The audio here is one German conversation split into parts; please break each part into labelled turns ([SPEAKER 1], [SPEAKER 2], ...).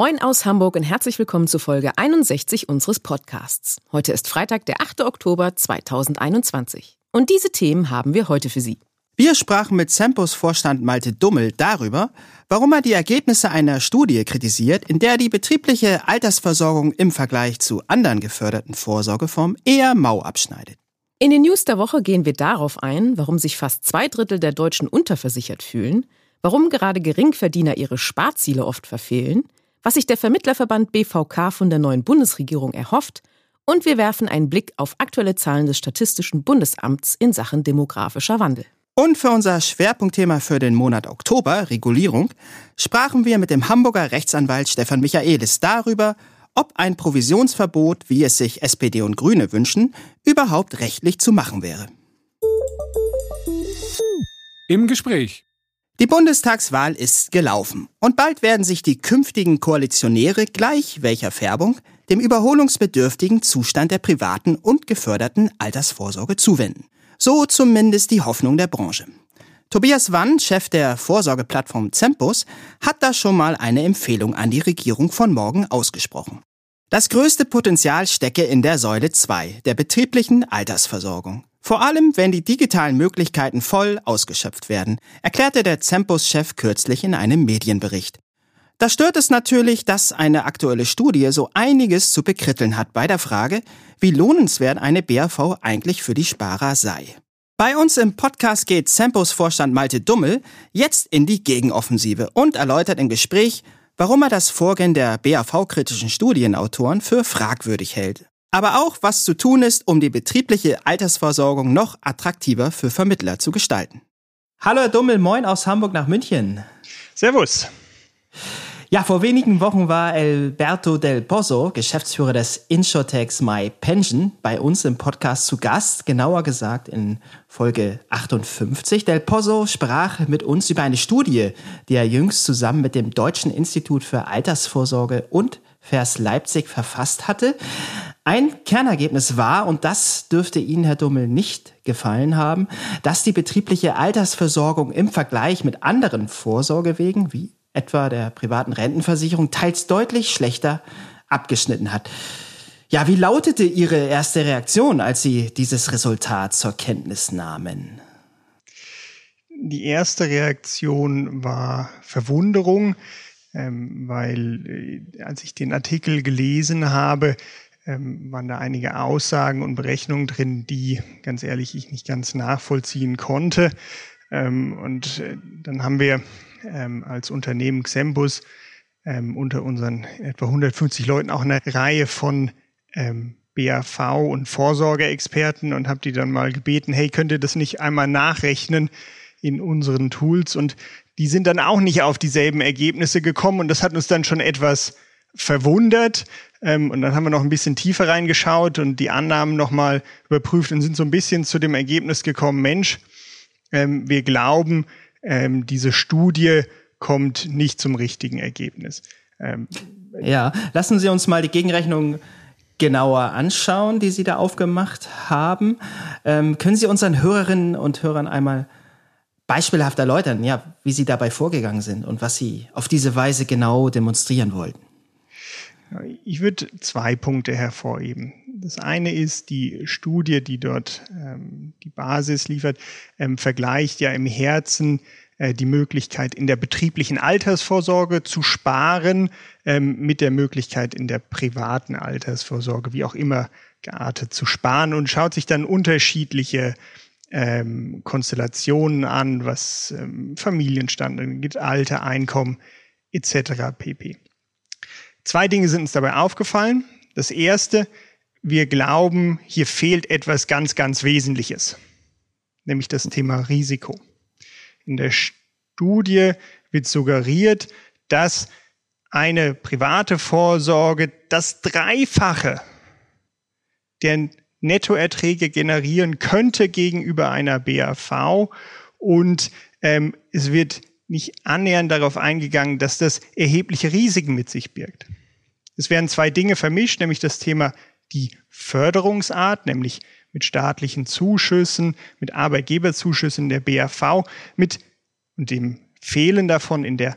[SPEAKER 1] Moin aus Hamburg und herzlich willkommen zu Folge 61 unseres Podcasts. Heute ist Freitag, der 8. Oktober 2021. Und diese Themen haben wir heute für Sie.
[SPEAKER 2] Wir sprachen mit Sempos Vorstand Malte Dummel darüber, warum er die Ergebnisse einer Studie kritisiert, in der die betriebliche Altersversorgung im Vergleich zu anderen geförderten Vorsorgeformen eher mau abschneidet.
[SPEAKER 1] In den News der Woche gehen wir darauf ein, warum sich fast zwei Drittel der Deutschen unterversichert fühlen, warum gerade Geringverdiener ihre Sparziele oft verfehlen, was sich der Vermittlerverband BVK von der neuen Bundesregierung erhofft und wir werfen einen Blick auf aktuelle Zahlen des Statistischen Bundesamts in Sachen demografischer Wandel.
[SPEAKER 2] Und für unser Schwerpunktthema für den Monat Oktober, Regulierung, sprachen wir mit dem Hamburger Rechtsanwalt Stefan Michaelis darüber, ob ein Provisionsverbot, wie es sich SPD und Grüne wünschen, überhaupt rechtlich zu machen wäre.
[SPEAKER 3] Im Gespräch.
[SPEAKER 2] Die Bundestagswahl ist gelaufen und bald werden sich die künftigen Koalitionäre gleich welcher Färbung dem überholungsbedürftigen Zustand der privaten und geförderten Altersvorsorge zuwenden. So zumindest die Hoffnung der Branche. Tobias Wann, Chef der Vorsorgeplattform Zempus, hat da schon mal eine Empfehlung an die Regierung von morgen ausgesprochen. Das größte Potenzial stecke in der Säule 2, der betrieblichen Altersversorgung. Vor allem, wenn die digitalen Möglichkeiten voll ausgeschöpft werden, erklärte der Zempus-Chef kürzlich in einem Medienbericht. Da stört es natürlich, dass eine aktuelle Studie so einiges zu bekritteln hat bei der Frage, wie lohnenswert eine BAV eigentlich für die Sparer sei. Bei uns im Podcast geht Sempos Vorstand Malte Dummel jetzt in die Gegenoffensive und erläutert im Gespräch, warum er das Vorgehen der BAV-kritischen Studienautoren für fragwürdig hält. Aber auch, was zu tun ist, um die betriebliche Altersversorgung noch attraktiver für Vermittler zu gestalten. Hallo Herr Dummel, moin aus Hamburg nach München.
[SPEAKER 4] Servus.
[SPEAKER 2] Ja, vor wenigen Wochen war Alberto Del Pozo, Geschäftsführer des Insurtex My Pension, bei uns im Podcast zu Gast, genauer gesagt in Folge 58. Del Pozo sprach mit uns über eine Studie, die er jüngst zusammen mit dem Deutschen Institut für Altersvorsorge und Vers Leipzig verfasst hatte. Ein Kernergebnis war, und das dürfte Ihnen, Herr Dummel, nicht gefallen haben, dass die betriebliche Altersversorgung im Vergleich mit anderen Vorsorgewegen, wie etwa der privaten Rentenversicherung, teils deutlich schlechter abgeschnitten hat. Ja, wie lautete Ihre erste Reaktion, als Sie dieses Resultat zur Kenntnis nahmen?
[SPEAKER 4] Die erste Reaktion war Verwunderung, ähm, weil äh, als ich den Artikel gelesen habe, ähm, waren da einige Aussagen und Berechnungen drin, die ganz ehrlich ich nicht ganz nachvollziehen konnte. Ähm, und äh, dann haben wir ähm, als Unternehmen Xembus ähm, unter unseren etwa 150 Leuten auch eine Reihe von ähm, BAV und Vorsorgeexperten und habe die dann mal gebeten, hey, könnt ihr das nicht einmal nachrechnen in unseren Tools? Und die sind dann auch nicht auf dieselben Ergebnisse gekommen und das hat uns dann schon etwas verwundert. Ähm, und dann haben wir noch ein bisschen tiefer reingeschaut und die Annahmen nochmal überprüft und sind so ein bisschen zu dem Ergebnis gekommen, Mensch, ähm, wir glauben, ähm, diese Studie kommt nicht zum richtigen Ergebnis.
[SPEAKER 2] Ähm, ja, lassen Sie uns mal die Gegenrechnung genauer anschauen, die Sie da aufgemacht haben. Ähm, können Sie unseren Hörerinnen und Hörern einmal beispielhaft erläutern, ja, wie Sie dabei vorgegangen sind und was Sie auf diese Weise genau demonstrieren wollten?
[SPEAKER 4] Ich würde zwei Punkte hervorheben. Das eine ist die Studie, die dort ähm, die Basis liefert, ähm, vergleicht ja im Herzen äh, die Möglichkeit in der betrieblichen Altersvorsorge zu sparen ähm, mit der Möglichkeit in der privaten Altersvorsorge, wie auch immer geartet, zu sparen und schaut sich dann unterschiedliche ähm, Konstellationen an, was ähm, Familienstand, Alter, Einkommen etc. pp. Zwei Dinge sind uns dabei aufgefallen. Das erste, wir glauben, hier fehlt etwas ganz, ganz Wesentliches, nämlich das Thema Risiko. In der Studie wird suggeriert, dass eine private Vorsorge das Dreifache der Nettoerträge generieren könnte gegenüber einer BAV und ähm, es wird nicht annähernd darauf eingegangen, dass das erhebliche Risiken mit sich birgt. Es werden zwei Dinge vermischt, nämlich das Thema die Förderungsart, nämlich mit staatlichen Zuschüssen, mit Arbeitgeberzuschüssen der BAV, mit und dem Fehlen davon in der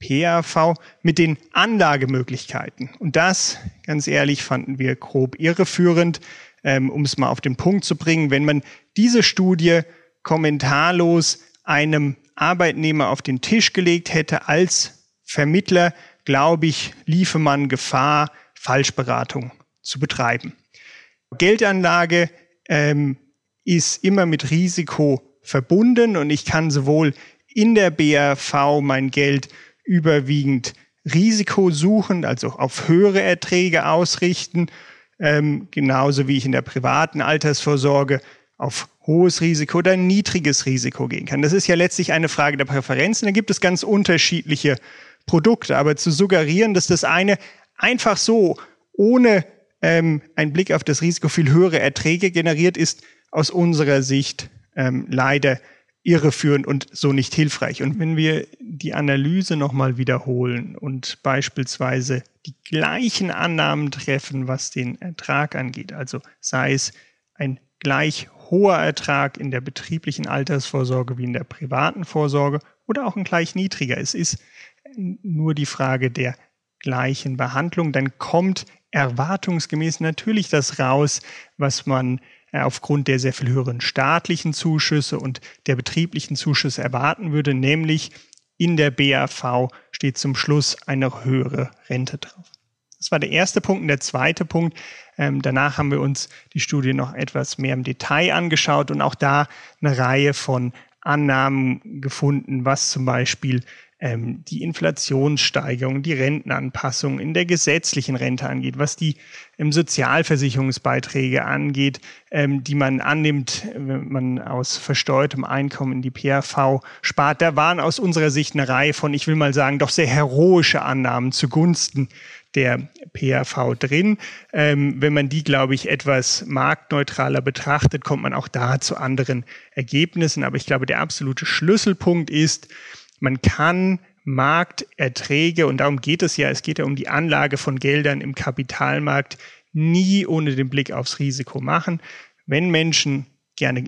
[SPEAKER 4] PAV, mit den Anlagemöglichkeiten. Und das, ganz ehrlich, fanden wir grob irreführend, ähm, um es mal auf den Punkt zu bringen. Wenn man diese Studie kommentarlos einem Arbeitnehmer auf den Tisch gelegt hätte als Vermittler, glaube ich, liefe man Gefahr, Falschberatung zu betreiben. Geldanlage ähm, ist immer mit Risiko verbunden und ich kann sowohl in der BRV mein Geld überwiegend Risiko suchen, also auf höhere Erträge ausrichten, ähm, genauso wie ich in der privaten Altersvorsorge auf hohes Risiko oder niedriges Risiko gehen kann. Das ist ja letztlich eine Frage der Präferenzen. Da gibt es ganz unterschiedliche Produkte. Aber zu suggerieren, dass das eine einfach so ohne ähm, einen Blick auf das Risiko viel höhere Erträge generiert, ist aus unserer Sicht ähm, leider irreführend und so nicht hilfreich. Und wenn wir die Analyse nochmal wiederholen und beispielsweise die gleichen Annahmen treffen, was den Ertrag angeht, also sei es ein gleich hoher Ertrag in der betrieblichen Altersvorsorge wie in der privaten Vorsorge oder auch ein gleich niedriger. Es ist nur die Frage der gleichen Behandlung. Dann kommt erwartungsgemäß natürlich das raus, was man äh, aufgrund der sehr viel höheren staatlichen Zuschüsse und der betrieblichen Zuschüsse erwarten würde, nämlich in der BAV steht zum Schluss eine höhere Rente drauf. Das war der erste Punkt. Und der zweite Punkt, ähm, danach haben wir uns die Studie noch etwas mehr im Detail angeschaut und auch da eine Reihe von Annahmen gefunden, was zum Beispiel ähm, die Inflationssteigerung, die Rentenanpassung in der gesetzlichen Rente angeht, was die ähm, Sozialversicherungsbeiträge angeht, ähm, die man annimmt, wenn man aus versteuertem Einkommen in die PRV spart. Da waren aus unserer Sicht eine Reihe von, ich will mal sagen, doch sehr heroische Annahmen zugunsten der PRV drin. Ähm, wenn man die, glaube ich, etwas marktneutraler betrachtet, kommt man auch da zu anderen Ergebnissen. Aber ich glaube, der absolute Schlüsselpunkt ist, man kann Markterträge, und darum geht es ja, es geht ja um die Anlage von Geldern im Kapitalmarkt, nie ohne den Blick aufs Risiko machen. Wenn Menschen gerne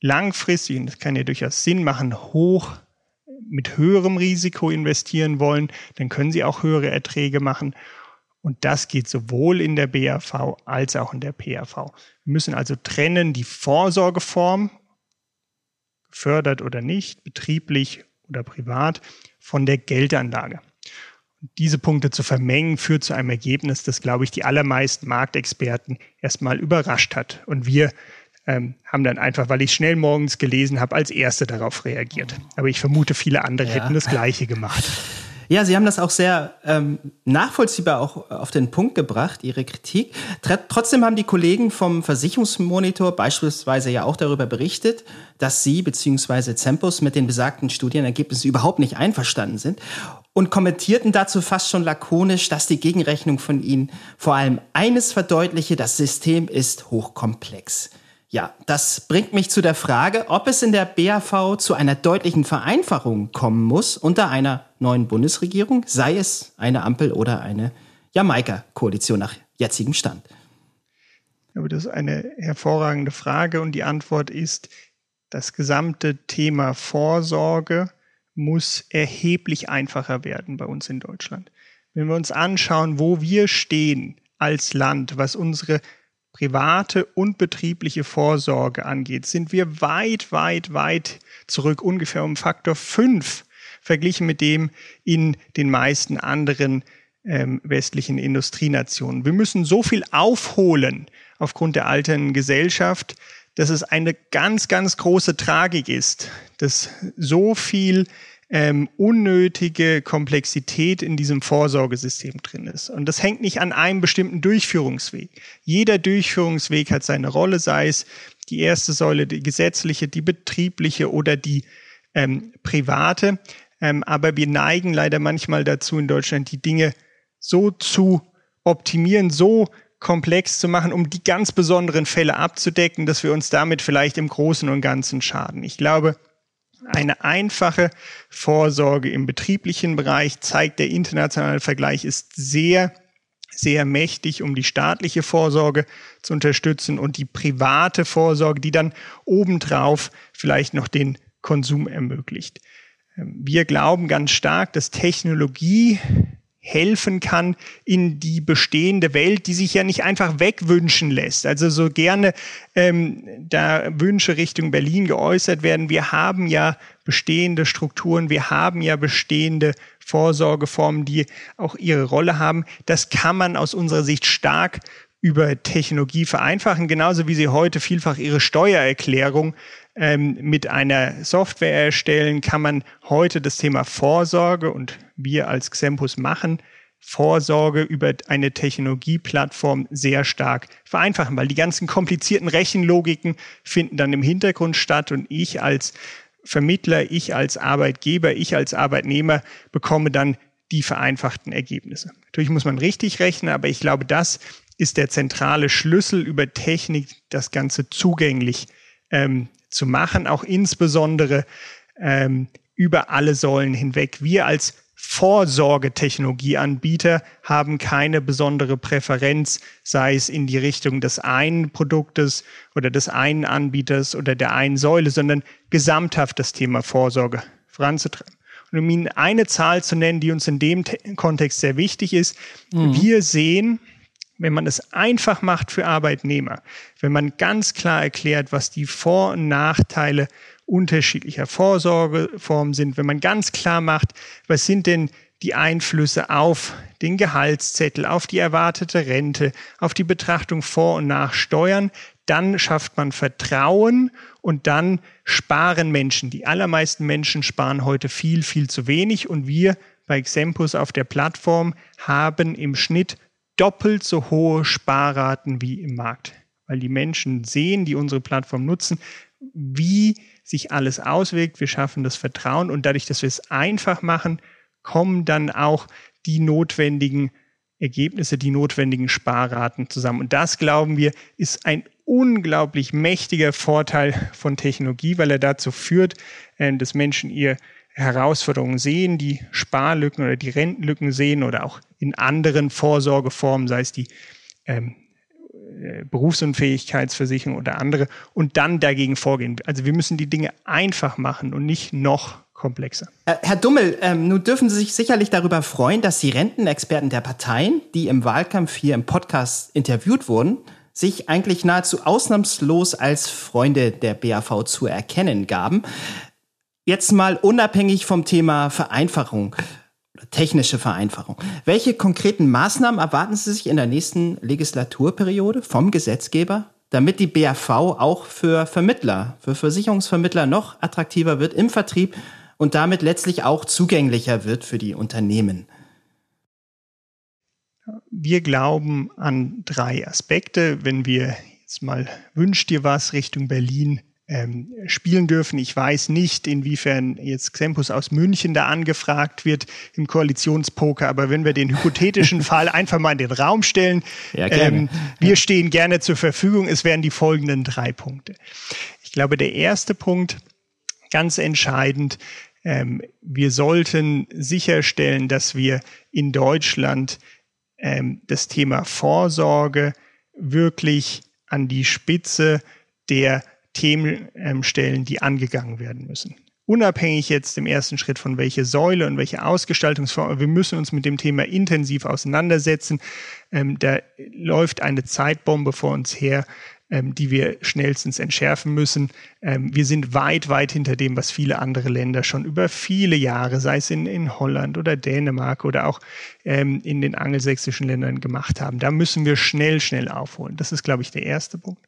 [SPEAKER 4] langfristig, und das kann ja durchaus Sinn machen, hoch mit höherem Risiko investieren wollen, dann können sie auch höhere Erträge machen. Und das geht sowohl in der BAV als auch in der PAV. Wir müssen also trennen die Vorsorgeform, gefördert oder nicht, betrieblich oder privat, von der Geldanlage. Und diese Punkte zu vermengen führt zu einem Ergebnis, das, glaube ich, die allermeisten Marktexperten erstmal überrascht hat. Und wir ähm, haben dann einfach, weil ich schnell morgens gelesen habe, als Erste darauf reagiert. Aber ich vermute, viele andere ja. hätten das Gleiche gemacht.
[SPEAKER 2] Ja, Sie haben das auch sehr ähm, nachvollziehbar auch auf den Punkt gebracht, Ihre Kritik. Trotzdem haben die Kollegen vom Versicherungsmonitor beispielsweise ja auch darüber berichtet, dass Sie bzw. Zempus mit den besagten Studienergebnissen überhaupt nicht einverstanden sind und kommentierten dazu fast schon lakonisch, dass die Gegenrechnung von Ihnen vor allem eines verdeutliche, das System ist hochkomplex. Ja, das bringt mich zu der Frage, ob es in der BAV zu einer deutlichen Vereinfachung kommen muss unter einer neuen Bundesregierung, sei es eine Ampel oder eine Jamaika-Koalition nach jetzigem Stand.
[SPEAKER 4] Aber das ist eine hervorragende Frage und die Antwort ist, das gesamte Thema Vorsorge muss erheblich einfacher werden bei uns in Deutschland. Wenn wir uns anschauen, wo wir stehen als Land, was unsere private und betriebliche Vorsorge angeht, sind wir weit, weit, weit zurück, ungefähr um Faktor 5 verglichen mit dem in den meisten anderen ähm, westlichen Industrienationen. Wir müssen so viel aufholen aufgrund der alternden Gesellschaft, dass es eine ganz, ganz große Tragik ist, dass so viel ähm, unnötige Komplexität in diesem Vorsorgesystem drin ist. Und das hängt nicht an einem bestimmten Durchführungsweg. Jeder Durchführungsweg hat seine Rolle, sei es die erste Säule, die gesetzliche, die betriebliche oder die ähm, private. Ähm, aber wir neigen leider manchmal dazu in Deutschland, die Dinge so zu optimieren, so komplex zu machen, um die ganz besonderen Fälle abzudecken, dass wir uns damit vielleicht im Großen und Ganzen schaden. Ich glaube, eine einfache Vorsorge im betrieblichen Bereich zeigt der internationale Vergleich ist sehr sehr mächtig, um die staatliche Vorsorge zu unterstützen und die private Vorsorge, die dann obendrauf vielleicht noch den Konsum ermöglicht. Ähm, wir glauben ganz stark, dass Technologie helfen kann in die bestehende Welt, die sich ja nicht einfach wegwünschen lässt. Also so gerne ähm, da Wünsche Richtung Berlin geäußert werden. Wir haben ja bestehende Strukturen, wir haben ja bestehende Vorsorgeformen, die auch ihre Rolle haben. Das kann man aus unserer Sicht stark über Technologie vereinfachen, genauso wie Sie heute vielfach Ihre Steuererklärung ähm, mit einer Software erstellen, kann man heute das Thema Vorsorge und wir als Xempus machen Vorsorge über eine Technologieplattform sehr stark vereinfachen, weil die ganzen komplizierten Rechenlogiken finden dann im Hintergrund statt und ich als Vermittler, ich als Arbeitgeber, ich als Arbeitnehmer bekomme dann die vereinfachten Ergebnisse. Natürlich muss man richtig rechnen, aber ich glaube, das ist der zentrale Schlüssel über Technik, das Ganze zugänglich ähm, zu machen, auch insbesondere ähm, über alle Säulen hinweg. Wir als Vorsorgetechnologieanbieter haben keine besondere Präferenz, sei es in die Richtung des einen Produktes oder des einen Anbieters oder der einen Säule, sondern gesamthaft das Thema Vorsorge voranzutreiben. Und um Ihnen eine Zahl zu nennen, die uns in dem Kontext sehr wichtig ist, mhm. wir sehen, wenn man es einfach macht für Arbeitnehmer, wenn man ganz klar erklärt, was die Vor- und Nachteile unterschiedlicher Vorsorgeformen sind, wenn man ganz klar macht, was sind denn die Einflüsse auf den Gehaltszettel, auf die erwartete Rente, auf die Betrachtung vor und nach Steuern, dann schafft man Vertrauen und dann sparen Menschen. Die allermeisten Menschen sparen heute viel, viel zu wenig und wir bei Xempus auf der Plattform haben im Schnitt doppelt so hohe Sparraten wie im Markt, weil die Menschen sehen, die unsere Plattform nutzen, wie sich alles auswirkt. Wir schaffen das Vertrauen und dadurch, dass wir es einfach machen, kommen dann auch die notwendigen Ergebnisse, die notwendigen Sparraten zusammen. Und das, glauben wir, ist ein unglaublich mächtiger Vorteil von Technologie, weil er dazu führt, äh, dass Menschen ihr Herausforderungen sehen, die Sparlücken oder die Rentenlücken sehen oder auch in anderen Vorsorgeformen, sei es die ähm, äh, Berufsunfähigkeitsversicherung oder andere, und dann dagegen vorgehen. Also wir müssen die Dinge einfach machen und nicht noch komplexer.
[SPEAKER 2] Herr Dummel, ähm, nun dürfen Sie sich sicherlich darüber freuen, dass die Rentenexperten der Parteien, die im Wahlkampf hier im Podcast interviewt wurden, sich eigentlich nahezu ausnahmslos als Freunde der BAV zu erkennen gaben. Jetzt mal unabhängig vom Thema Vereinfachung, technische Vereinfachung. Welche konkreten Maßnahmen erwarten Sie sich in der nächsten Legislaturperiode vom Gesetzgeber, damit die BAV auch für Vermittler, für Versicherungsvermittler noch attraktiver wird im Vertrieb und damit letztlich auch zugänglicher wird für die Unternehmen?
[SPEAKER 4] Wir glauben an drei Aspekte. Wenn wir jetzt mal wünscht dir was Richtung Berlin ähm, spielen dürfen. Ich weiß nicht, inwiefern jetzt Xempus aus München da angefragt wird im Koalitionspoker, aber wenn wir den hypothetischen Fall einfach mal in den Raum stellen, ja, ähm, wir ja. stehen gerne zur Verfügung. Es wären die folgenden drei Punkte. Ich glaube, der erste Punkt, ganz entscheidend, ähm, wir sollten sicherstellen, dass wir in Deutschland ähm, das Thema Vorsorge wirklich an die Spitze der Themen ähm, stellen, die angegangen werden müssen. Unabhängig jetzt im ersten Schritt von welche Säule und welche Ausgestaltungsform, wir müssen uns mit dem Thema intensiv auseinandersetzen. Ähm, da läuft eine Zeitbombe vor uns her, ähm, die wir schnellstens entschärfen müssen. Ähm, wir sind weit, weit hinter dem, was viele andere Länder schon über viele Jahre, sei es in, in Holland oder Dänemark oder auch ähm, in den angelsächsischen Ländern gemacht haben. Da müssen wir schnell, schnell aufholen. Das ist, glaube ich, der erste Punkt.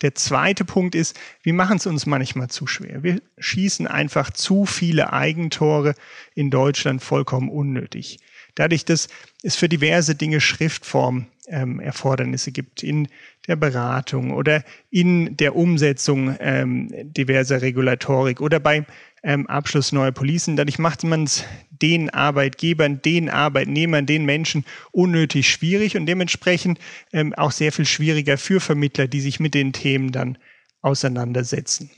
[SPEAKER 4] Der zweite Punkt ist, wir machen es uns manchmal zu schwer. Wir schießen einfach zu viele Eigentore in Deutschland vollkommen unnötig. Dadurch, dass es für diverse Dinge Schriftform ähm, Erfordernisse gibt in der Beratung oder in der Umsetzung ähm, diverser Regulatorik oder beim ähm, Abschluss neuer Policen. Dadurch macht man es den Arbeitgebern, den Arbeitnehmern, den Menschen unnötig schwierig und dementsprechend ähm, auch sehr viel schwieriger für Vermittler, die sich mit den Themen dann auseinandersetzen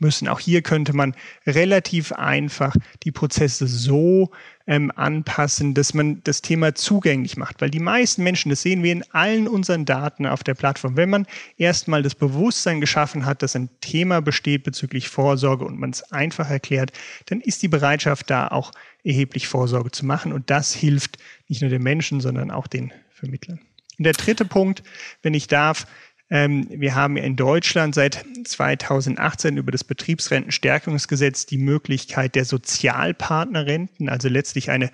[SPEAKER 4] müssen. Auch hier könnte man relativ einfach die Prozesse so ähm, anpassen, dass man das Thema zugänglich macht. Weil die meisten Menschen, das sehen wir in allen unseren Daten auf der Plattform, wenn man erstmal das Bewusstsein geschaffen hat, dass ein Thema besteht bezüglich Vorsorge und man es einfach erklärt, dann ist die Bereitschaft da auch erheblich Vorsorge zu machen. Und das hilft nicht nur den Menschen, sondern auch den Vermittlern. Und der dritte Punkt, wenn ich darf, wir haben in Deutschland seit 2018 über das Betriebsrentenstärkungsgesetz die Möglichkeit der Sozialpartnerrenten, also letztlich eine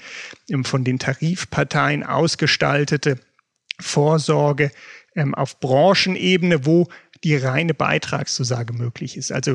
[SPEAKER 4] ähm, von den Tarifparteien ausgestaltete Vorsorge ähm, auf Branchenebene, wo die reine Beitragszusage möglich ist. Also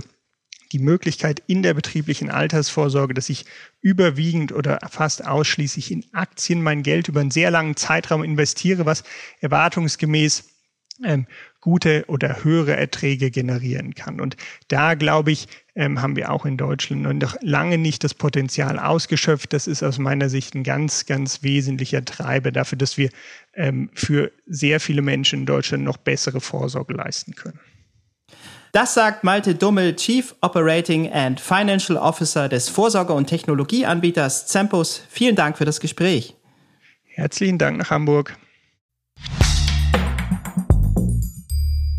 [SPEAKER 4] die Möglichkeit in der betrieblichen Altersvorsorge, dass ich überwiegend oder fast ausschließlich in Aktien mein Geld über einen sehr langen Zeitraum investiere, was erwartungsgemäß ähm, gute oder höhere Erträge generieren kann. Und da, glaube ich, ähm, haben wir auch in Deutschland noch lange nicht das Potenzial ausgeschöpft. Das ist aus meiner Sicht ein ganz, ganz wesentlicher Treiber dafür, dass wir ähm, für sehr viele Menschen in Deutschland noch bessere Vorsorge leisten können.
[SPEAKER 2] Das sagt Malte Dummel, Chief Operating and Financial Officer des Vorsorge- und Technologieanbieters Zempus. Vielen Dank für das Gespräch.
[SPEAKER 4] Herzlichen Dank nach Hamburg.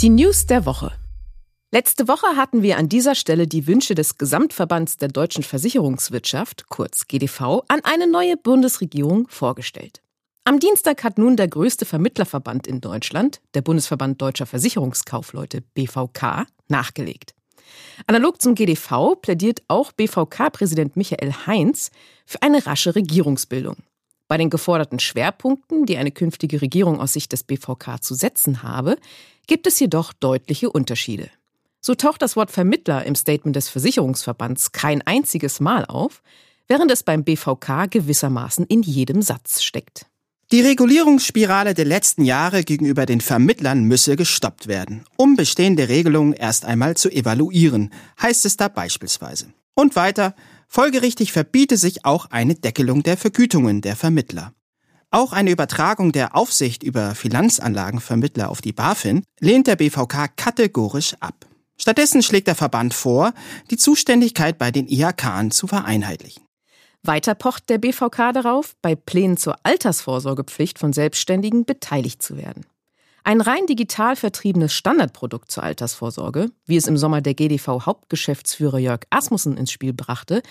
[SPEAKER 1] Die News der Woche. Letzte Woche hatten wir an dieser Stelle die Wünsche des Gesamtverbands der deutschen Versicherungswirtschaft, kurz GDV, an eine neue Bundesregierung vorgestellt. Am Dienstag hat nun der größte Vermittlerverband in Deutschland, der Bundesverband Deutscher Versicherungskaufleute BVK, nachgelegt. Analog zum GDV plädiert auch BVK-Präsident Michael Heinz für eine rasche Regierungsbildung. Bei den geforderten Schwerpunkten, die eine künftige Regierung aus Sicht des BVK zu setzen habe, gibt es jedoch deutliche Unterschiede. So taucht das Wort Vermittler im Statement des Versicherungsverbands kein einziges Mal auf, während es beim BVK gewissermaßen in jedem Satz steckt.
[SPEAKER 2] Die Regulierungsspirale der letzten Jahre gegenüber den Vermittlern müsse gestoppt werden, um bestehende Regelungen erst einmal zu evaluieren, heißt es da beispielsweise. Und weiter, Folgerichtig verbiete sich auch eine Deckelung der Vergütungen der Vermittler. Auch eine Übertragung der Aufsicht über Finanzanlagenvermittler auf die BaFin lehnt der BVK kategorisch ab. Stattdessen schlägt der Verband vor, die Zuständigkeit bei den IHK zu vereinheitlichen.
[SPEAKER 1] Weiter pocht der BVK darauf, bei Plänen zur Altersvorsorgepflicht von Selbstständigen beteiligt zu werden. Ein rein digital vertriebenes Standardprodukt zur Altersvorsorge, wie es im Sommer der GDV-Hauptgeschäftsführer Jörg Asmussen ins Spiel brachte,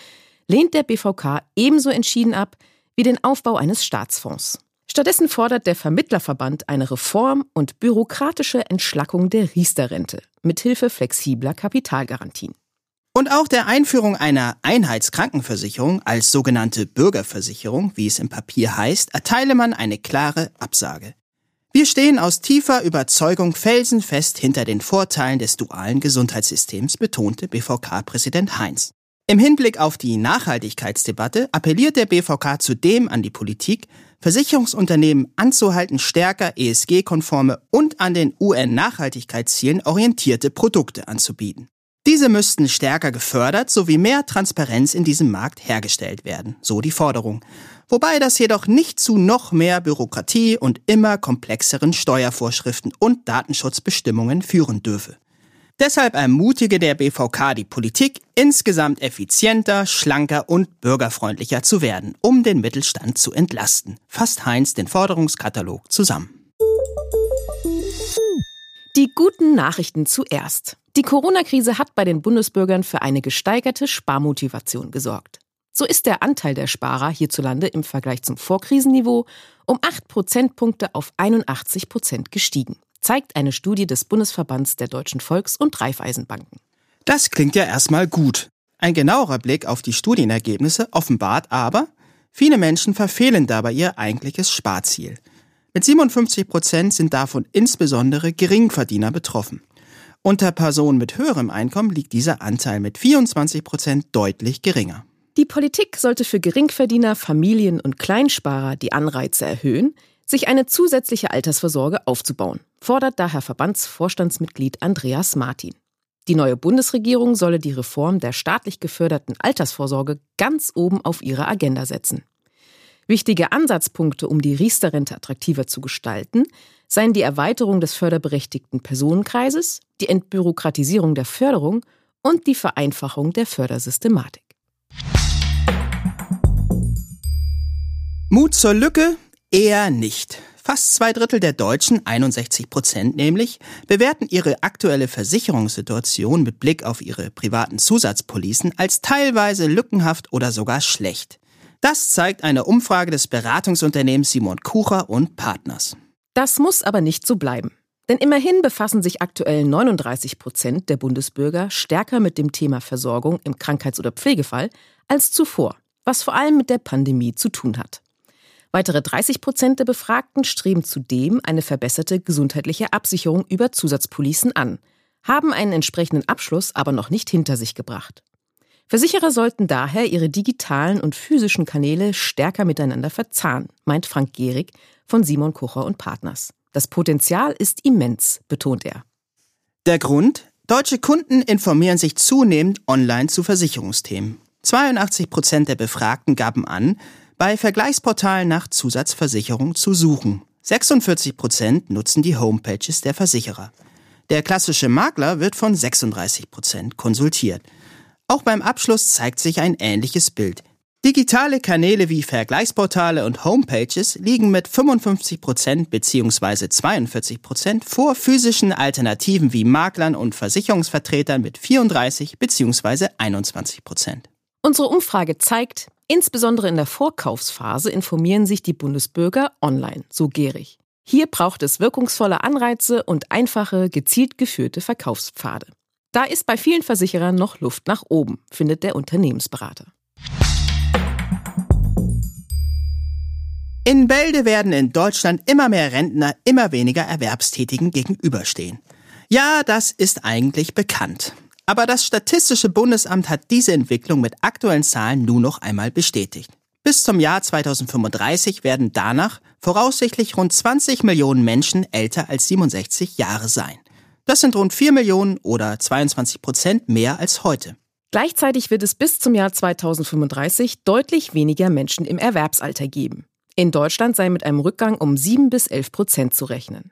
[SPEAKER 1] lehnt der BVK ebenso entschieden ab wie den Aufbau eines Staatsfonds. Stattdessen fordert der Vermittlerverband eine Reform und bürokratische Entschlackung der Riester-Rente mithilfe flexibler Kapitalgarantien.
[SPEAKER 2] Und auch der Einführung einer Einheitskrankenversicherung als sogenannte Bürgerversicherung, wie es im Papier heißt, erteile man eine klare Absage. Wir stehen aus tiefer Überzeugung felsenfest hinter den Vorteilen des dualen Gesundheitssystems, betonte BVK-Präsident Heinz. Im Hinblick auf die Nachhaltigkeitsdebatte appelliert der BVK zudem an die Politik, Versicherungsunternehmen anzuhalten, stärker ESG-konforme und an den UN-Nachhaltigkeitszielen orientierte Produkte anzubieten. Diese müssten stärker gefördert sowie mehr Transparenz in diesem Markt hergestellt werden, so die Forderung. Wobei das jedoch nicht zu noch mehr Bürokratie und immer komplexeren Steuervorschriften und Datenschutzbestimmungen führen dürfe. Deshalb ermutige der BVK die Politik, insgesamt effizienter, schlanker und bürgerfreundlicher zu werden, um den Mittelstand zu entlasten. Fasst Heinz den Forderungskatalog zusammen.
[SPEAKER 1] Die guten Nachrichten zuerst. Die Corona-Krise hat bei den Bundesbürgern für eine gesteigerte Sparmotivation gesorgt. So ist der Anteil der Sparer hierzulande im Vergleich zum Vorkrisenniveau um 8 Prozentpunkte auf 81 Prozent gestiegen, zeigt eine Studie des Bundesverbands der deutschen Volks- und Raiffeisenbanken.
[SPEAKER 2] Das klingt ja erstmal gut. Ein genauerer Blick auf die Studienergebnisse offenbart aber, viele Menschen verfehlen dabei ihr eigentliches Sparziel. Mit 57 Prozent sind davon insbesondere Geringverdiener betroffen. Unter Personen mit höherem Einkommen liegt dieser Anteil mit 24 Prozent deutlich geringer.
[SPEAKER 1] Die Politik sollte für Geringverdiener, Familien und Kleinsparer die Anreize erhöhen, sich eine zusätzliche Altersvorsorge aufzubauen, fordert daher Verbandsvorstandsmitglied Andreas Martin. Die neue Bundesregierung solle die Reform der staatlich geförderten Altersvorsorge ganz oben auf ihre Agenda setzen. Wichtige Ansatzpunkte, um die Riester-Rente attraktiver zu gestalten, seien die Erweiterung des förderberechtigten Personenkreises, die Entbürokratisierung der Förderung und die Vereinfachung der Fördersystematik.
[SPEAKER 2] Mut zur Lücke? Eher nicht. Fast zwei Drittel der Deutschen, 61 Prozent nämlich, bewerten ihre aktuelle Versicherungssituation mit Blick auf ihre privaten Zusatzpolicen als teilweise lückenhaft oder sogar schlecht. Das zeigt eine Umfrage des Beratungsunternehmens Simon Kucher und Partners.
[SPEAKER 1] Das muss aber nicht so bleiben. Denn immerhin befassen sich aktuell 39 Prozent der Bundesbürger stärker mit dem Thema Versorgung im Krankheits- oder Pflegefall als zuvor, was vor allem mit der Pandemie zu tun hat. Weitere 30 Prozent der Befragten streben zudem eine verbesserte gesundheitliche Absicherung über Zusatzpolicen an, haben einen entsprechenden Abschluss aber noch nicht hinter sich gebracht. Versicherer sollten daher ihre digitalen und physischen Kanäle stärker miteinander verzahnen, meint Frank Gehrig von Simon Kucher und Partners. Das Potenzial ist immens, betont er.
[SPEAKER 2] Der Grund? Deutsche Kunden informieren sich zunehmend online zu Versicherungsthemen. 82 Prozent der Befragten gaben an, bei Vergleichsportalen nach Zusatzversicherung zu suchen. 46 Prozent nutzen die Homepages der Versicherer. Der klassische Makler wird von 36 Prozent konsultiert. Auch beim Abschluss zeigt sich ein ähnliches Bild. Digitale Kanäle wie Vergleichsportale und Homepages liegen mit 55 Prozent bzw. 42 Prozent vor physischen Alternativen wie Maklern und Versicherungsvertretern mit 34 bzw. 21 Prozent.
[SPEAKER 1] Unsere Umfrage zeigt, insbesondere in der Vorkaufsphase informieren sich die Bundesbürger online, so gierig. Hier braucht es wirkungsvolle Anreize und einfache, gezielt geführte Verkaufspfade. Da ist bei vielen Versicherern noch Luft nach oben, findet der Unternehmensberater.
[SPEAKER 2] In Bälde werden in Deutschland immer mehr Rentner immer weniger Erwerbstätigen gegenüberstehen. Ja, das ist eigentlich bekannt. Aber das Statistische Bundesamt hat diese Entwicklung mit aktuellen Zahlen nun noch einmal bestätigt. Bis zum Jahr 2035 werden danach voraussichtlich rund 20 Millionen Menschen älter als 67 Jahre sein. Das sind rund 4 Millionen oder 22 Prozent mehr als heute.
[SPEAKER 1] Gleichzeitig wird es bis zum Jahr 2035 deutlich weniger Menschen im Erwerbsalter geben. In Deutschland sei mit einem Rückgang um 7 bis 11 Prozent zu rechnen.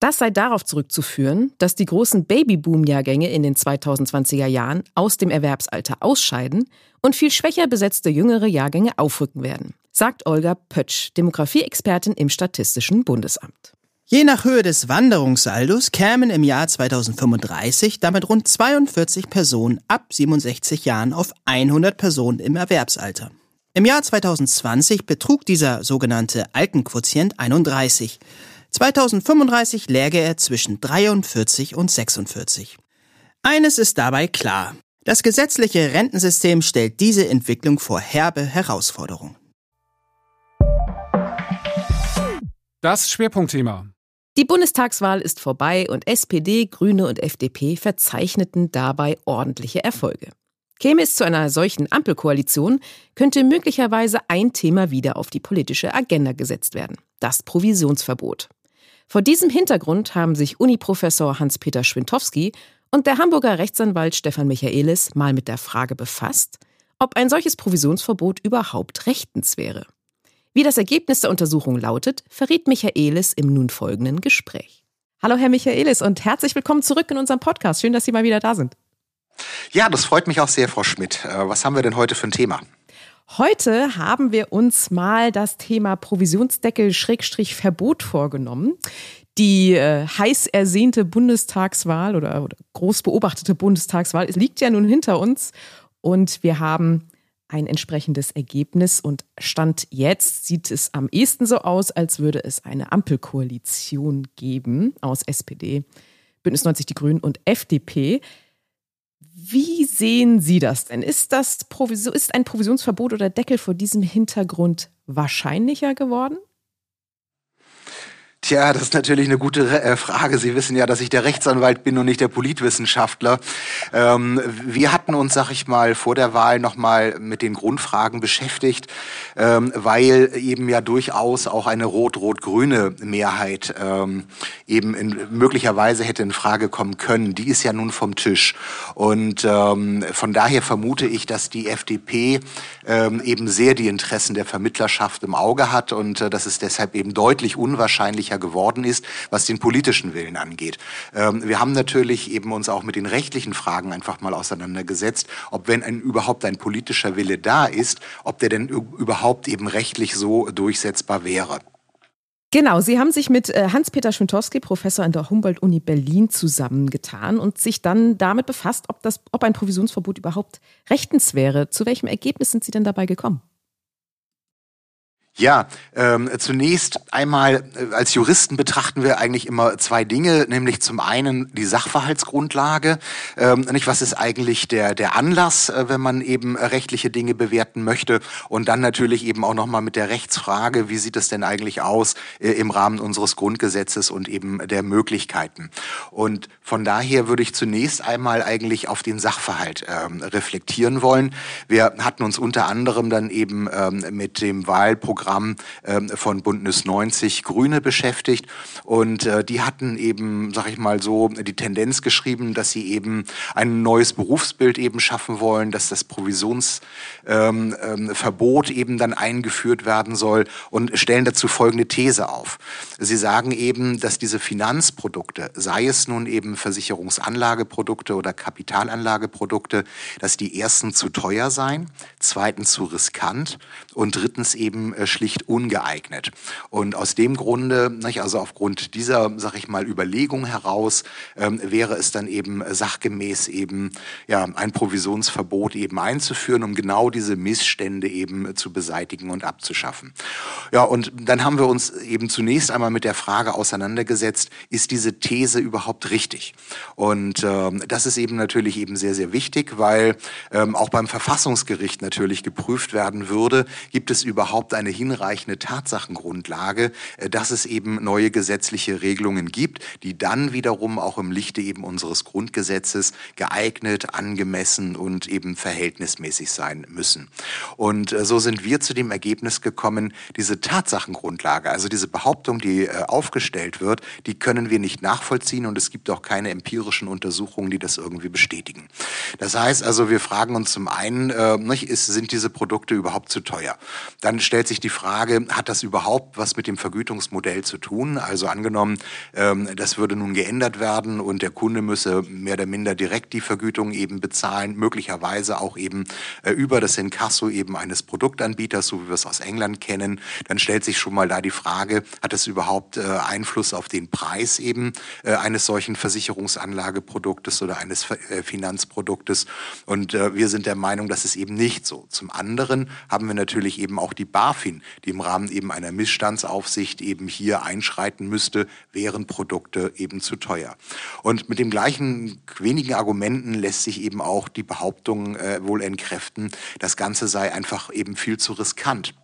[SPEAKER 1] Das sei darauf zurückzuführen, dass die großen Babyboom-Jahrgänge in den 2020er Jahren aus dem Erwerbsalter ausscheiden und viel schwächer besetzte jüngere Jahrgänge aufrücken werden, sagt Olga Pötsch, Demografieexpertin im Statistischen Bundesamt.
[SPEAKER 2] Je nach Höhe des Wanderungssaldos kämen im Jahr 2035 damit rund 42 Personen ab 67 Jahren auf 100 Personen im Erwerbsalter. Im Jahr 2020 betrug dieser sogenannte Altenquotient 31. 2035 läge er zwischen 43 und 46. Eines ist dabei klar. Das gesetzliche Rentensystem stellt diese Entwicklung vor herbe Herausforderungen.
[SPEAKER 3] Das Schwerpunktthema.
[SPEAKER 1] Die Bundestagswahl ist vorbei und SPD, Grüne und FDP verzeichneten dabei ordentliche Erfolge. Käme es zu einer solchen Ampelkoalition, könnte möglicherweise ein Thema wieder auf die politische Agenda gesetzt werden. Das Provisionsverbot. Vor diesem Hintergrund haben sich Uniprofessor Hans-Peter Schwintowski und der Hamburger Rechtsanwalt Stefan Michaelis mal mit der Frage befasst, ob ein solches Provisionsverbot überhaupt rechtens wäre. Wie das Ergebnis der Untersuchung lautet, verriet Michaelis im nun folgenden Gespräch. Hallo Herr Michaelis und herzlich willkommen zurück in unserem Podcast. Schön, dass Sie mal wieder da sind.
[SPEAKER 5] Ja, das freut mich auch sehr, Frau Schmidt. Äh, was haben wir denn heute für ein Thema?
[SPEAKER 1] Heute haben wir uns mal das Thema Provisionsdeckel-Verbot vorgenommen. Die äh, heiß ersehnte Bundestagswahl oder, oder groß beobachtete Bundestagswahl es liegt ja nun hinter uns und wir haben ein entsprechendes Ergebnis und Stand jetzt sieht es am ehesten so aus, als würde es eine Ampelkoalition geben aus SPD, Bündnis 90 Die Grünen und FDP. Wie sehen Sie das denn? Ist, das Provision, ist ein Provisionsverbot oder Deckel vor diesem Hintergrund wahrscheinlicher geworden?
[SPEAKER 5] Tja, das ist natürlich eine gute äh, Frage. Sie wissen ja, dass ich der Rechtsanwalt bin und nicht der Politwissenschaftler. Ähm, wir hatten uns, sag ich mal, vor der Wahl nochmal mit den Grundfragen beschäftigt, ähm, weil eben ja durchaus auch eine rot-rot-grüne Mehrheit ähm, eben in, möglicherweise hätte in Frage kommen können. Die ist ja nun vom Tisch. Und ähm, von daher vermute ich, dass die FDP ähm, eben sehr die Interessen der Vermittlerschaft im Auge hat und äh, dass es deshalb eben deutlich unwahrscheinlicher geworden ist, was den politischen Willen angeht. Ähm, wir haben natürlich eben uns auch mit den rechtlichen Fragen einfach mal auseinandergesetzt, ob wenn ein, überhaupt ein politischer Wille da ist, ob der denn überhaupt eben rechtlich so durchsetzbar wäre.
[SPEAKER 1] Genau, Sie haben sich mit äh, Hans-Peter Schwintowski, Professor an der Humboldt-Uni Berlin, zusammengetan und sich dann damit befasst, ob, das, ob ein Provisionsverbot überhaupt rechtens wäre. Zu welchem Ergebnis sind Sie denn dabei gekommen?
[SPEAKER 5] Ja, ähm, zunächst einmal äh, als Juristen betrachten wir eigentlich immer zwei Dinge, nämlich zum einen die Sachverhaltsgrundlage, ähm, nicht was ist eigentlich der der Anlass, äh, wenn man eben rechtliche Dinge bewerten möchte, und dann natürlich eben auch noch mal mit der Rechtsfrage, wie sieht es denn eigentlich aus äh, im Rahmen unseres Grundgesetzes und eben der Möglichkeiten. Und von daher würde ich zunächst einmal eigentlich auf den Sachverhalt ähm, reflektieren wollen. Wir hatten uns unter anderem dann eben ähm, mit dem Wahlprogramm Programm ähm, von Bündnis 90 Grüne beschäftigt und äh, die hatten eben, sag ich mal so, die Tendenz geschrieben, dass sie eben ein neues Berufsbild eben schaffen wollen, dass das Provisionsverbot ähm, ähm, eben dann eingeführt werden soll und stellen dazu folgende These auf. Sie sagen eben, dass diese Finanzprodukte, sei es nun eben Versicherungsanlageprodukte oder Kapitalanlageprodukte, dass die ersten zu teuer seien, zweitens zu riskant und drittens eben äh, schlicht ungeeignet. Und aus dem Grunde, also aufgrund dieser, sag ich mal, Überlegung heraus, ähm, wäre es dann eben sachgemäß eben ja ein Provisionsverbot eben einzuführen, um genau diese Missstände eben zu beseitigen und abzuschaffen. Ja, und dann haben wir uns eben zunächst einmal mit der Frage auseinandergesetzt, ist diese These überhaupt richtig? Und ähm, das ist eben natürlich eben sehr, sehr wichtig, weil ähm, auch beim Verfassungsgericht natürlich geprüft werden würde, gibt es überhaupt eine Hin hinreichende Tatsachengrundlage, äh, dass es eben neue gesetzliche Regelungen gibt, die dann wiederum auch im Lichte eben unseres Grundgesetzes geeignet, angemessen und eben verhältnismäßig sein müssen. Und äh, so sind wir zu dem Ergebnis gekommen, diese Tatsachengrundlage, also diese Behauptung, die äh, aufgestellt wird, die können wir nicht nachvollziehen und es gibt auch keine empirischen Untersuchungen, die das irgendwie bestätigen. Das heißt also, wir fragen uns zum einen, äh, sind diese Produkte überhaupt zu teuer? Dann stellt sich die Frage, hat das überhaupt was mit dem Vergütungsmodell zu tun? Also angenommen, ähm, das würde nun geändert werden und der Kunde müsse mehr oder minder direkt die Vergütung eben bezahlen, möglicherweise auch eben äh, über das Inkasso eben eines Produktanbieters, so wie wir es aus England kennen, dann stellt sich schon mal da die Frage, hat es überhaupt äh, Einfluss auf den Preis eben äh, eines solchen Versicherungsanlageproduktes oder eines Finanzproduktes? Und wir sind der Meinung, das ist eben nicht so. Zum anderen haben wir natürlich eben auch die BaFin, die im Rahmen eben einer Missstandsaufsicht eben hier einschreiten müsste, wären Produkte eben zu teuer. Und mit den gleichen wenigen Argumenten lässt sich eben auch die Behauptung äh, wohl entkräften, das Ganze sei einfach eben viel zu riskant.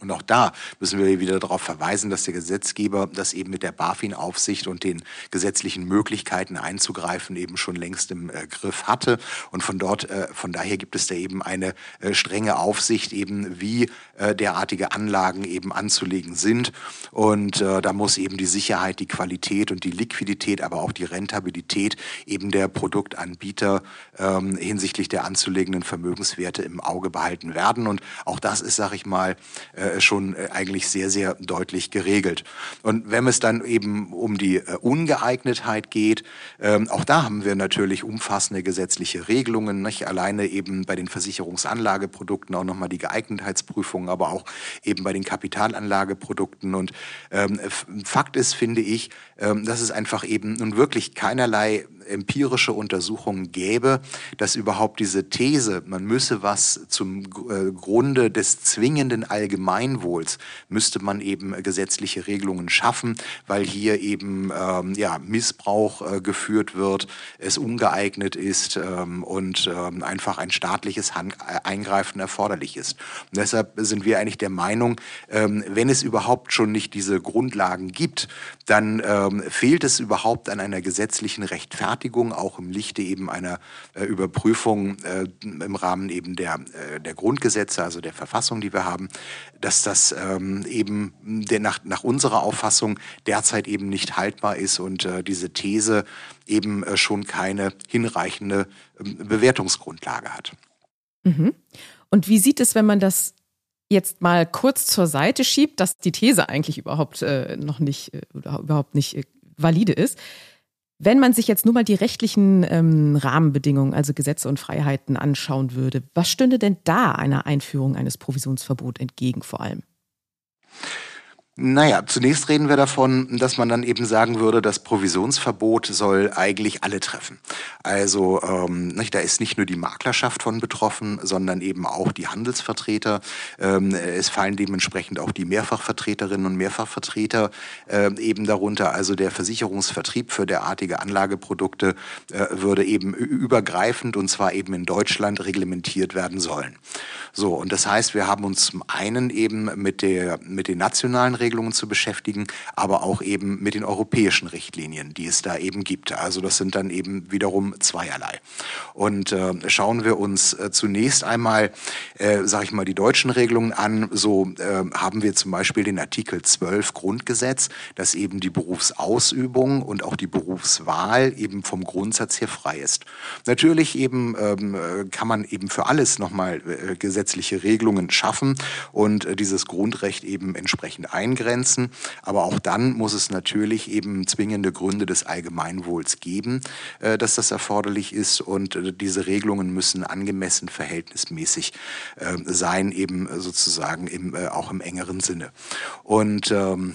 [SPEAKER 5] Und auch da müssen wir wieder darauf verweisen, dass der Gesetzgeber das eben mit der BaFin-Aufsicht und den gesetzlichen Möglichkeiten einzugreifen eben schon längst im äh, Griff hatte. Und von dort, äh, von daher gibt es da eben eine äh, strenge Aufsicht eben, wie äh, derartige Anlagen eben anzulegen sind. Und äh, da muss eben die Sicherheit, die Qualität und die Liquidität, aber auch die Rentabilität eben der Produktanbieter ähm, hinsichtlich der anzulegenden Vermögenswerte im Auge behalten werden. Und auch das ist, sage ich mal, äh, schon äh, eigentlich sehr, sehr deutlich geregelt. Und wenn es dann eben um die äh, Ungeeignetheit geht, ähm, auch da haben wir natürlich umfassende gesetzliche Regelungen, nicht alleine eben bei den Versicherungsanlageprodukten auch nochmal die Geeignetheitsprüfung, aber auch eben bei den Kapitalanlageprodukten. Und ähm, Fakt ist, finde ich, ähm, dass es einfach eben nun wirklich keinerlei empirische Untersuchungen gäbe, dass überhaupt diese These, man müsse was zum äh, Grunde des zwingenden Allgemeinwohls, müsste man eben gesetzliche Regelungen schaffen, weil hier eben ähm, ja, Missbrauch äh, geführt wird, es ungeeignet ist ähm, und ähm, einfach ein staatliches Hand Eingreifen erforderlich ist. Und deshalb sind wir eigentlich der Meinung, ähm, wenn es überhaupt schon nicht diese Grundlagen gibt, dann ähm, fehlt es überhaupt an einer gesetzlichen Rechtfertigung, auch im Lichte eben einer äh, Überprüfung äh, im Rahmen eben der, äh, der Grundgesetze, also der Verfassung, die wir haben, dass das ähm, eben der, nach, nach unserer Auffassung derzeit eben nicht haltbar ist und äh, diese These eben äh, schon keine hinreichende äh, Bewertungsgrundlage hat.
[SPEAKER 1] Mhm. Und wie sieht es, wenn man das jetzt mal kurz zur Seite schiebt, dass die These eigentlich überhaupt äh, noch nicht äh, oder überhaupt nicht äh, valide ist? Wenn man sich jetzt nur mal die rechtlichen ähm, Rahmenbedingungen, also Gesetze und Freiheiten anschauen würde, was stünde denn da einer Einführung eines Provisionsverbots entgegen vor allem?
[SPEAKER 5] Naja, zunächst reden wir davon, dass man dann eben sagen würde, das Provisionsverbot soll eigentlich alle treffen. Also ähm, nicht, da ist nicht nur die Maklerschaft von betroffen, sondern eben auch die Handelsvertreter. Ähm, es fallen dementsprechend auch die Mehrfachvertreterinnen und Mehrfachvertreter äh, eben darunter. Also der Versicherungsvertrieb für derartige Anlageprodukte äh, würde eben übergreifend und zwar eben in Deutschland reglementiert werden sollen. So, und das heißt, wir haben uns zum einen eben mit, der, mit den nationalen Regeln Regelungen zu beschäftigen, aber auch eben mit den europäischen Richtlinien, die es da eben gibt. Also das sind dann eben wiederum zweierlei. Und äh, schauen wir uns äh, zunächst einmal, äh, sage ich mal, die deutschen Regelungen an. So äh, haben wir zum Beispiel den Artikel 12 Grundgesetz, dass eben die Berufsausübung und auch die Berufswahl eben vom Grundsatz her frei ist. Natürlich eben ähm, äh, kann man eben für alles nochmal äh, gesetzliche Regelungen schaffen und äh, dieses Grundrecht eben entsprechend eingehen eingrenzen. Aber auch dann muss es natürlich eben zwingende Gründe des Allgemeinwohls geben, äh, dass das erforderlich ist. Und äh, diese Regelungen müssen angemessen verhältnismäßig äh, sein, eben sozusagen im, auch im engeren Sinne. Und ähm,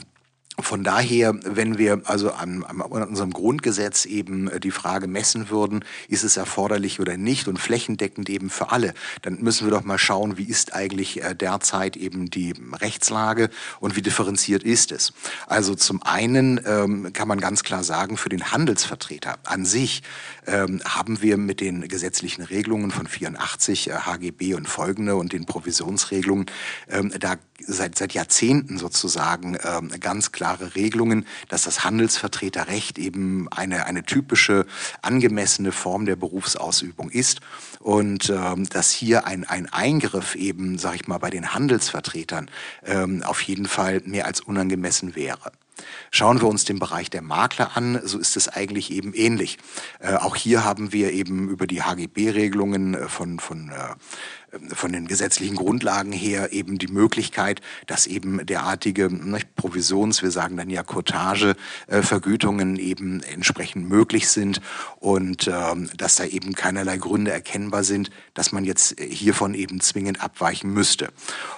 [SPEAKER 5] von daher, wenn wir also an, an, unserem Grundgesetz eben äh, die Frage messen würden, ist es erforderlich oder nicht und flächendeckend eben für alle, dann müssen wir doch mal schauen, wie ist eigentlich äh, derzeit eben die Rechtslage und wie differenziert ist es. Also zum einen ähm, kann man ganz klar sagen, für den Handelsvertreter an sich ähm, haben wir mit den gesetzlichen Regelungen von 84 äh, HGB und folgende und den Provisionsregelungen ähm, da seit, seit Jahrzehnten sozusagen ähm, ganz klare Regelungen, dass das Handelsvertreterrecht eben eine, eine typische angemessene Form der Berufsausübung ist und ähm, dass hier ein, ein Eingriff eben, sag ich mal, bei den Handelsvertretern ähm, auf jeden Fall mehr als unangemessen wäre. Schauen wir uns den Bereich der Makler an, so ist es eigentlich eben ähnlich. Äh, auch hier haben wir eben über die HGB-Regelungen äh, von, von äh, von den gesetzlichen Grundlagen her eben die Möglichkeit, dass eben derartige nicht, Provisions, wir sagen dann ja Cottage, äh, eben entsprechend möglich sind und ähm, dass da eben keinerlei Gründe erkennbar sind, dass man jetzt hiervon eben zwingend abweichen müsste.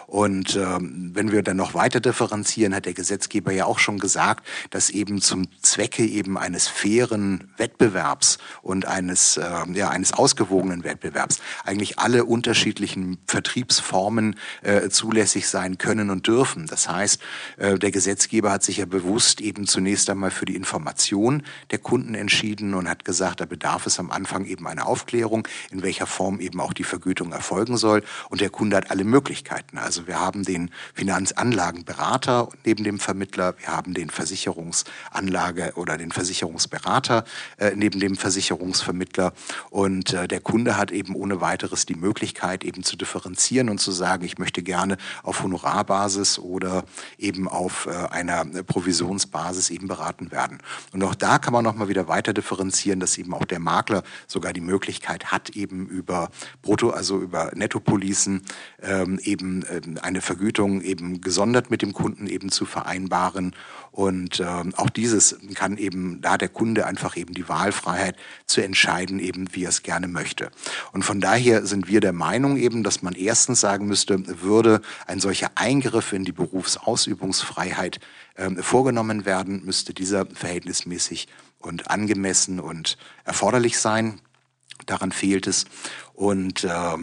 [SPEAKER 5] Und ähm, wenn wir dann noch weiter differenzieren, hat der Gesetzgeber ja auch schon gesagt, dass eben zum Zwecke eben eines fairen Wettbewerbs und eines, äh, ja, eines ausgewogenen Wettbewerbs eigentlich alle unterschiedlichen unterschiedlichen Vertriebsformen äh, zulässig sein können und dürfen. Das heißt, äh, der Gesetzgeber hat sich ja bewusst eben zunächst einmal für die Information der Kunden entschieden und hat gesagt, da bedarf es am Anfang eben eine Aufklärung, in welcher Form eben auch die Vergütung erfolgen soll. Und der Kunde hat alle Möglichkeiten. Also wir haben den Finanzanlagenberater neben dem Vermittler, wir haben den Versicherungsanlage oder den Versicherungsberater äh, neben dem Versicherungsvermittler und äh, der Kunde hat eben ohne weiteres die Möglichkeit, eben eben zu differenzieren und zu sagen, ich möchte gerne auf Honorarbasis oder eben auf äh, einer Provisionsbasis eben beraten werden. Und auch da kann man nochmal wieder weiter differenzieren, dass eben auch der Makler sogar die Möglichkeit hat, eben über Brutto, also über Nettopolicen ähm, eben äh, eine Vergütung eben gesondert mit dem Kunden eben zu vereinbaren und ähm, auch dieses kann eben, da der Kunde einfach eben die Wahlfreiheit zu entscheiden, eben wie er es gerne möchte. Und von daher sind wir der Meinung eben, dass man erstens sagen müsste, würde ein solcher Eingriff in die Berufsausübungsfreiheit äh, vorgenommen werden, müsste dieser verhältnismäßig und angemessen und erforderlich sein. Daran fehlt es. Und äh,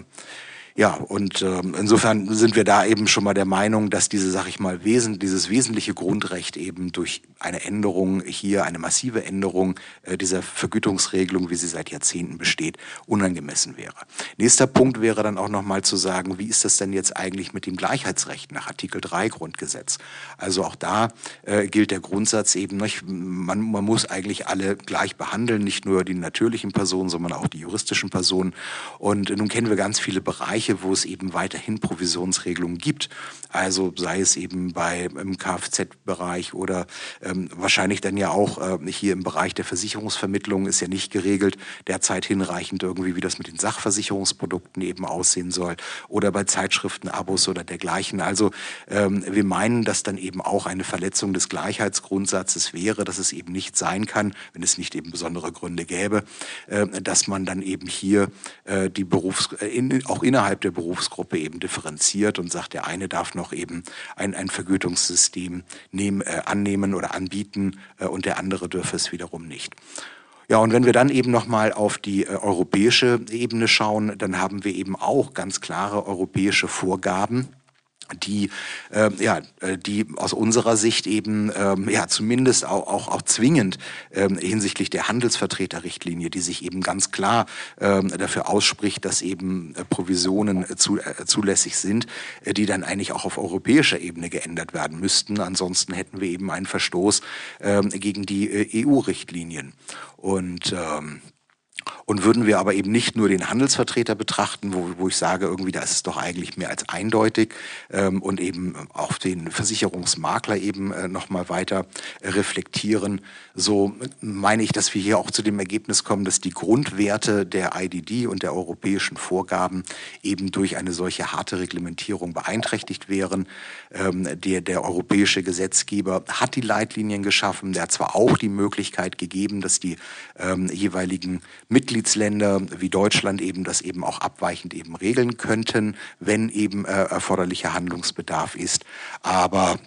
[SPEAKER 5] ja, und äh, insofern sind wir da eben schon mal der Meinung, dass diese, sag ich mal, Wesen, dieses wesentliche Grundrecht eben durch eine Änderung hier, eine massive Änderung äh, dieser Vergütungsregelung, wie sie seit Jahrzehnten besteht, unangemessen wäre. Nächster Punkt wäre dann auch nochmal zu sagen, wie ist das denn jetzt eigentlich mit dem Gleichheitsrecht nach Artikel 3 Grundgesetz? Also auch da äh, gilt der Grundsatz eben, nicht, man, man muss eigentlich alle gleich behandeln, nicht nur die natürlichen Personen, sondern auch die juristischen Personen. Und nun kennen wir ganz viele Bereiche, Bereiche, wo es eben weiterhin Provisionsregelungen gibt. Also sei es eben bei im Kfz-Bereich oder ähm, wahrscheinlich dann ja auch äh, hier im Bereich der Versicherungsvermittlung ist ja nicht geregelt, derzeit hinreichend irgendwie, wie das mit den Sachversicherungsprodukten eben aussehen soll oder bei Zeitschriften, Abos oder dergleichen. Also ähm, wir meinen, dass dann eben auch eine Verletzung des Gleichheitsgrundsatzes wäre, dass es eben nicht sein kann, wenn es nicht eben besondere Gründe gäbe, äh, dass man dann eben hier äh, die Berufs äh, in, auch innerhalb innerhalb der Berufsgruppe eben differenziert und sagt, der eine darf noch eben ein, ein Vergütungssystem nehmen, äh, annehmen oder anbieten äh, und der andere dürfe es wiederum nicht. Ja, und wenn wir dann eben nochmal auf die äh, europäische Ebene schauen, dann haben wir eben auch ganz klare europäische Vorgaben die äh, ja die aus unserer Sicht eben ähm, ja zumindest auch auch, auch zwingend ähm, hinsichtlich der Handelsvertreterrichtlinie, die sich eben ganz klar ähm, dafür ausspricht, dass eben äh, Provisionen äh, zu, äh, zulässig sind, äh, die dann eigentlich auch auf europäischer Ebene geändert werden müssten. Ansonsten hätten wir eben einen Verstoß äh, gegen die äh, EU-Richtlinien und ähm, und würden wir aber eben nicht nur den Handelsvertreter betrachten, wo, wo ich sage, irgendwie, da ist es doch eigentlich mehr als eindeutig ähm, und eben auch den Versicherungsmakler eben äh, nochmal weiter reflektieren, so meine ich, dass wir hier auch zu dem Ergebnis kommen, dass die Grundwerte der IDD und der europäischen Vorgaben eben durch eine solche harte Reglementierung beeinträchtigt wären. Ähm, der, der europäische Gesetzgeber hat die Leitlinien geschaffen, der hat zwar auch die Möglichkeit gegeben, dass die ähm, jeweiligen Mitgliedsländer wie Deutschland eben das eben auch abweichend eben regeln könnten, wenn eben äh, erforderlicher Handlungsbedarf ist. Aber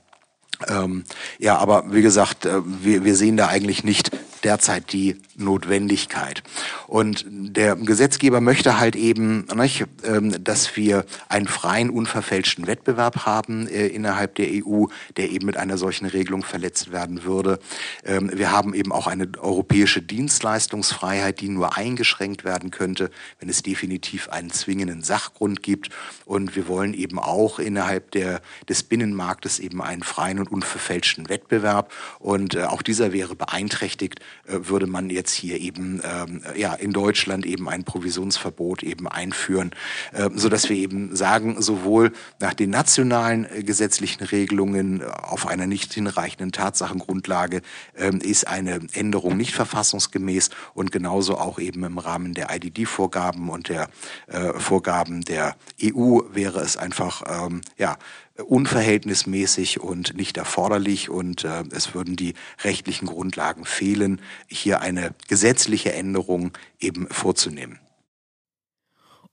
[SPEAKER 5] ähm, ja, aber wie gesagt, äh, wir, wir sehen da eigentlich nicht derzeit die Notwendigkeit. Und der Gesetzgeber möchte halt eben, nicht, ähm, dass wir einen freien, unverfälschten Wettbewerb haben äh, innerhalb der EU, der eben mit einer solchen Regelung verletzt werden würde. Ähm, wir haben eben auch eine europäische Dienstleistungsfreiheit, die nur eingeschränkt werden könnte, wenn es definitiv einen zwingenden Sachgrund gibt. Und wir wollen eben auch innerhalb der, des Binnenmarktes eben einen freien und unverfälschten Wettbewerb. Und äh, auch dieser wäre beeinträchtigt, äh, würde man jetzt hier eben ähm, ja in Deutschland eben ein Provisionsverbot eben einführen, äh, so dass wir eben sagen, sowohl nach den nationalen äh, gesetzlichen Regelungen äh, auf einer nicht hinreichenden Tatsachengrundlage äh, ist eine Änderung nicht verfassungsgemäß und genauso auch eben im Rahmen der IDD-Vorgaben und der äh, Vorgaben der EU wäre es einfach ähm, ja unverhältnismäßig und nicht erforderlich und äh, es würden die rechtlichen Grundlagen fehlen, hier eine gesetzliche Änderung eben vorzunehmen.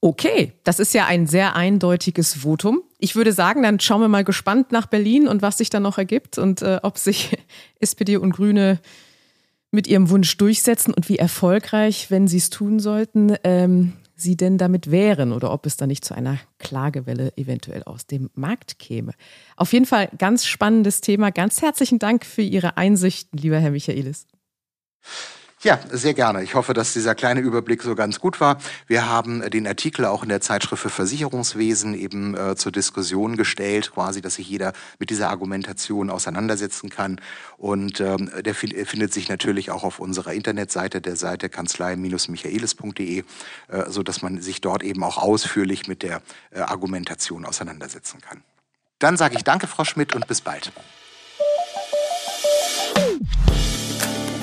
[SPEAKER 1] Okay, das ist ja ein sehr eindeutiges Votum. Ich würde sagen, dann schauen wir mal gespannt nach Berlin und was sich da noch ergibt und äh, ob sich SPD und Grüne mit ihrem Wunsch durchsetzen und wie erfolgreich, wenn sie es tun sollten, ähm, sie denn damit wären oder ob es da nicht zu einer Klagewelle eventuell aus dem Markt käme. Auf jeden Fall ganz spannendes Thema. Ganz herzlichen Dank für Ihre Einsichten, lieber Herr Michaelis.
[SPEAKER 5] Ja, sehr gerne. Ich hoffe, dass dieser kleine Überblick so ganz gut war. Wir haben den Artikel auch in der Zeitschrift für Versicherungswesen eben äh, zur Diskussion gestellt, quasi, dass sich jeder mit dieser Argumentation auseinandersetzen kann. Und ähm, der findet sich natürlich auch auf unserer Internetseite, der Seite kanzlei-michaelis.de, äh, so dass man sich dort eben auch ausführlich mit der äh, Argumentation auseinandersetzen kann. Dann sage ich Danke, Frau Schmidt, und bis bald.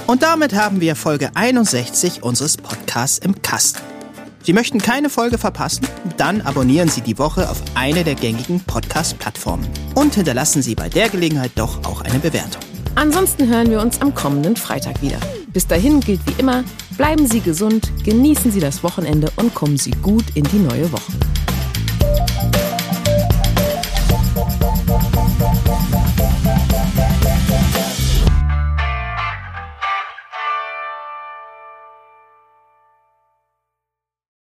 [SPEAKER 2] Und damit haben wir Folge 61 unseres Podcasts im Kasten. Sie möchten keine Folge verpassen? Dann abonnieren Sie die Woche auf eine der gängigen Podcast-Plattformen und hinterlassen Sie bei der Gelegenheit doch auch eine Bewertung.
[SPEAKER 1] Ansonsten hören wir uns am kommenden Freitag wieder. Bis dahin gilt wie immer, bleiben Sie gesund, genießen Sie das Wochenende und kommen Sie gut in die neue Woche.